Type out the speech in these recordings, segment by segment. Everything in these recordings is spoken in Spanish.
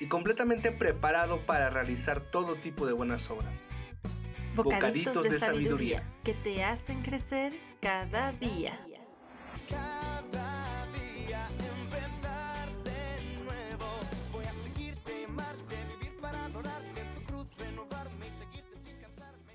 y completamente preparado para realizar todo tipo de buenas obras. Bocaditos, de, sabiduría que te hacen crecer cada día. Cada día empezar de nuevo. Voy a seguirte, amarte, vivir para adorarte en tu cruz, renovarme y seguirte sin cansarme.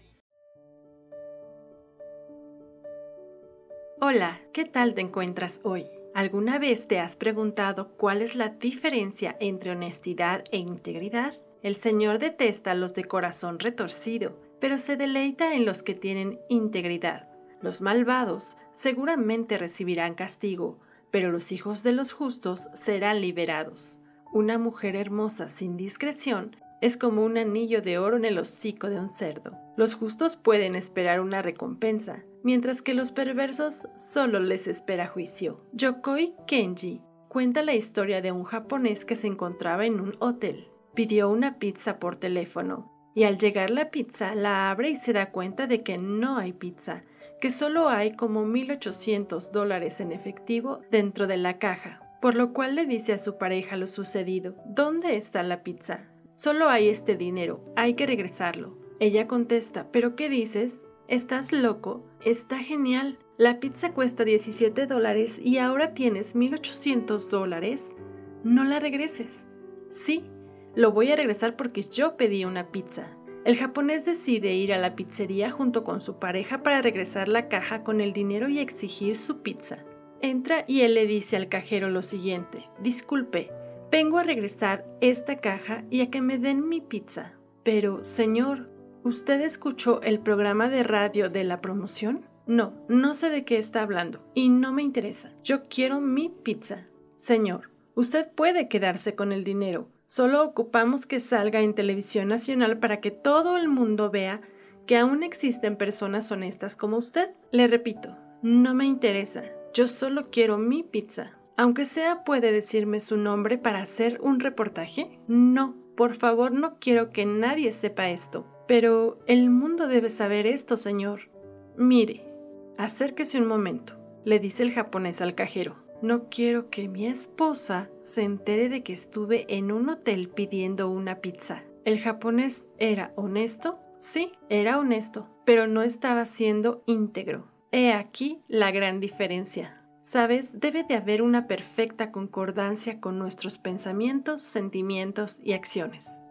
Hola, ¿qué tal te encuentras hoy? ¿Alguna vez te has preguntado cuál es la diferencia entre honestidad e integridad? El Señor detesta a los de corazón retorcido, pero se deleita en los que tienen integridad. Los malvados seguramente recibirán castigo, pero los hijos de los justos serán liberados. Una mujer hermosa sin discreción es como un anillo de oro en el hocico de un cerdo. Los justos pueden esperar una recompensa, mientras que los perversos solo les espera juicio. Yokoi Kenji cuenta la historia de un japonés que se encontraba en un hotel. Pidió una pizza por teléfono y al llegar la pizza la abre y se da cuenta de que no hay pizza, que solo hay como 1.800 dólares en efectivo dentro de la caja, por lo cual le dice a su pareja lo sucedido. ¿Dónde está la pizza? Solo hay este dinero, hay que regresarlo. Ella contesta, ¿pero qué dices? ¿Estás loco? Está genial. La pizza cuesta 17 dólares y ahora tienes 1.800 dólares. No la regreses. Sí, lo voy a regresar porque yo pedí una pizza. El japonés decide ir a la pizzería junto con su pareja para regresar la caja con el dinero y exigir su pizza. Entra y él le dice al cajero lo siguiente, disculpe, vengo a regresar esta caja y a que me den mi pizza. Pero, señor, ¿usted escuchó el programa de radio de la promoción? No, no sé de qué está hablando y no me interesa. Yo quiero mi pizza. Señor, usted puede quedarse con el dinero, Solo ocupamos que salga en televisión nacional para que todo el mundo vea que aún existen personas honestas como usted. Le repito, no me interesa. Yo solo quiero mi pizza. Aunque sea, ¿puede decirme su nombre para hacer un reportaje? No, por favor, no quiero que nadie sepa esto. Pero el mundo debe saber esto, señor. Mire, acérquese un momento, le dice el japonés al cajero. No quiero que mi esposa se entere de que estuve en un hotel pidiendo una pizza. ¿El japonés era honesto? Sí, era honesto, pero no estaba siendo íntegro. He aquí la gran diferencia. Sabes, debe de haber una perfecta concordancia con nuestros pensamientos, sentimientos y acciones.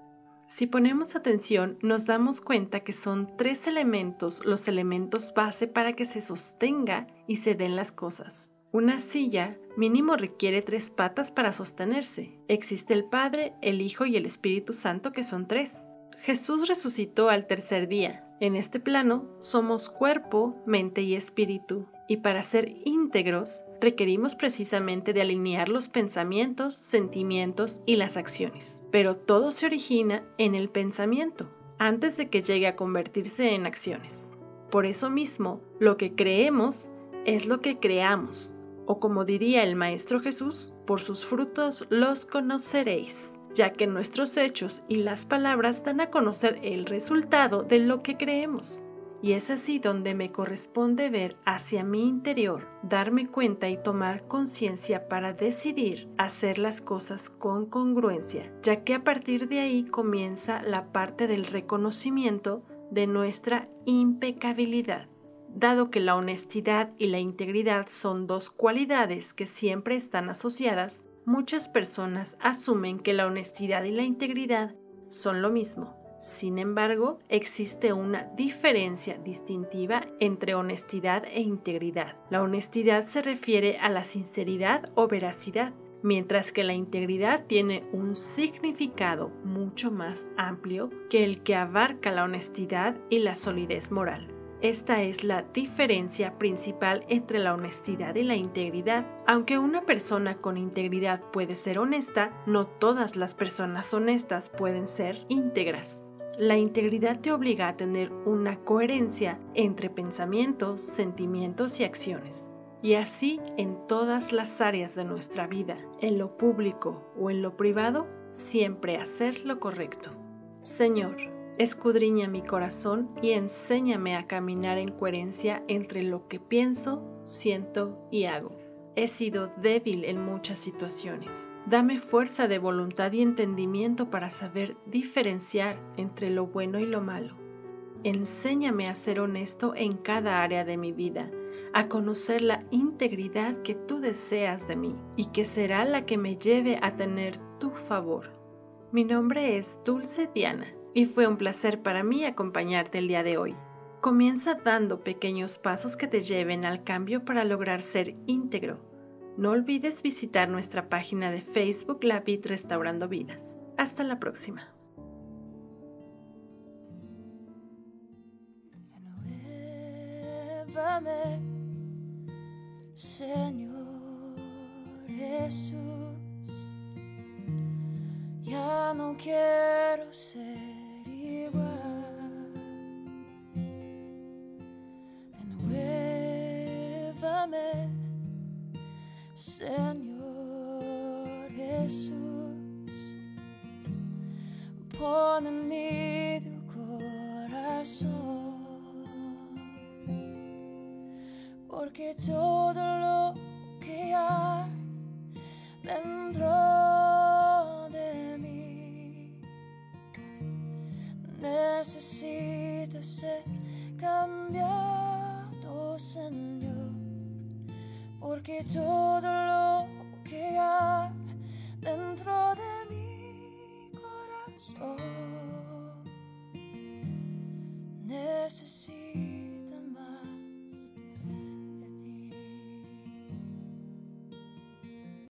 Si ponemos atención, nos damos cuenta que son tres elementos los elementos base para que se sostenga y se den las cosas. Una silla mínimo requiere tres patas para sostenerse. Existe el Padre, el Hijo y el Espíritu Santo que son tres. Jesús resucitó al tercer día. En este plano somos cuerpo, mente y espíritu. Y para ser íntegros requerimos precisamente de alinear los pensamientos, sentimientos y las acciones. Pero todo se origina en el pensamiento, antes de que llegue a convertirse en acciones. Por eso mismo, lo que creemos es lo que creamos o como diría el Maestro Jesús, por sus frutos los conoceréis, ya que nuestros hechos y las palabras dan a conocer el resultado de lo que creemos. Y es así donde me corresponde ver hacia mi interior, darme cuenta y tomar conciencia para decidir hacer las cosas con congruencia, ya que a partir de ahí comienza la parte del reconocimiento de nuestra impecabilidad. Dado que la honestidad y la integridad son dos cualidades que siempre están asociadas, muchas personas asumen que la honestidad y la integridad son lo mismo. Sin embargo, existe una diferencia distintiva entre honestidad e integridad. La honestidad se refiere a la sinceridad o veracidad, mientras que la integridad tiene un significado mucho más amplio que el que abarca la honestidad y la solidez moral. Esta es la diferencia principal entre la honestidad y la integridad. Aunque una persona con integridad puede ser honesta, no todas las personas honestas pueden ser íntegras. La integridad te obliga a tener una coherencia entre pensamientos, sentimientos y acciones. Y así en todas las áreas de nuestra vida, en lo público o en lo privado, siempre hacer lo correcto. Señor, escudriña mi corazón y enséñame a caminar en coherencia entre lo que pienso, siento y hago. He sido débil en muchas situaciones. Dame fuerza de voluntad y entendimiento para saber diferenciar entre lo bueno y lo malo. Enséñame a ser honesto en cada área de mi vida, a conocer la integridad que tú deseas de mí y que será la que me lleve a tener tu favor. Mi nombre es Dulce Diana y fue un placer para mí acompañarte el día de hoy. Comienza dando pequeños pasos que te lleven al cambio para lograr ser íntegro. No olvides visitar nuestra página de Facebook La Vid Restaurando Vidas. Hasta la próxima. Ya no quiero ser En mí tu corazón. Porque todo corazón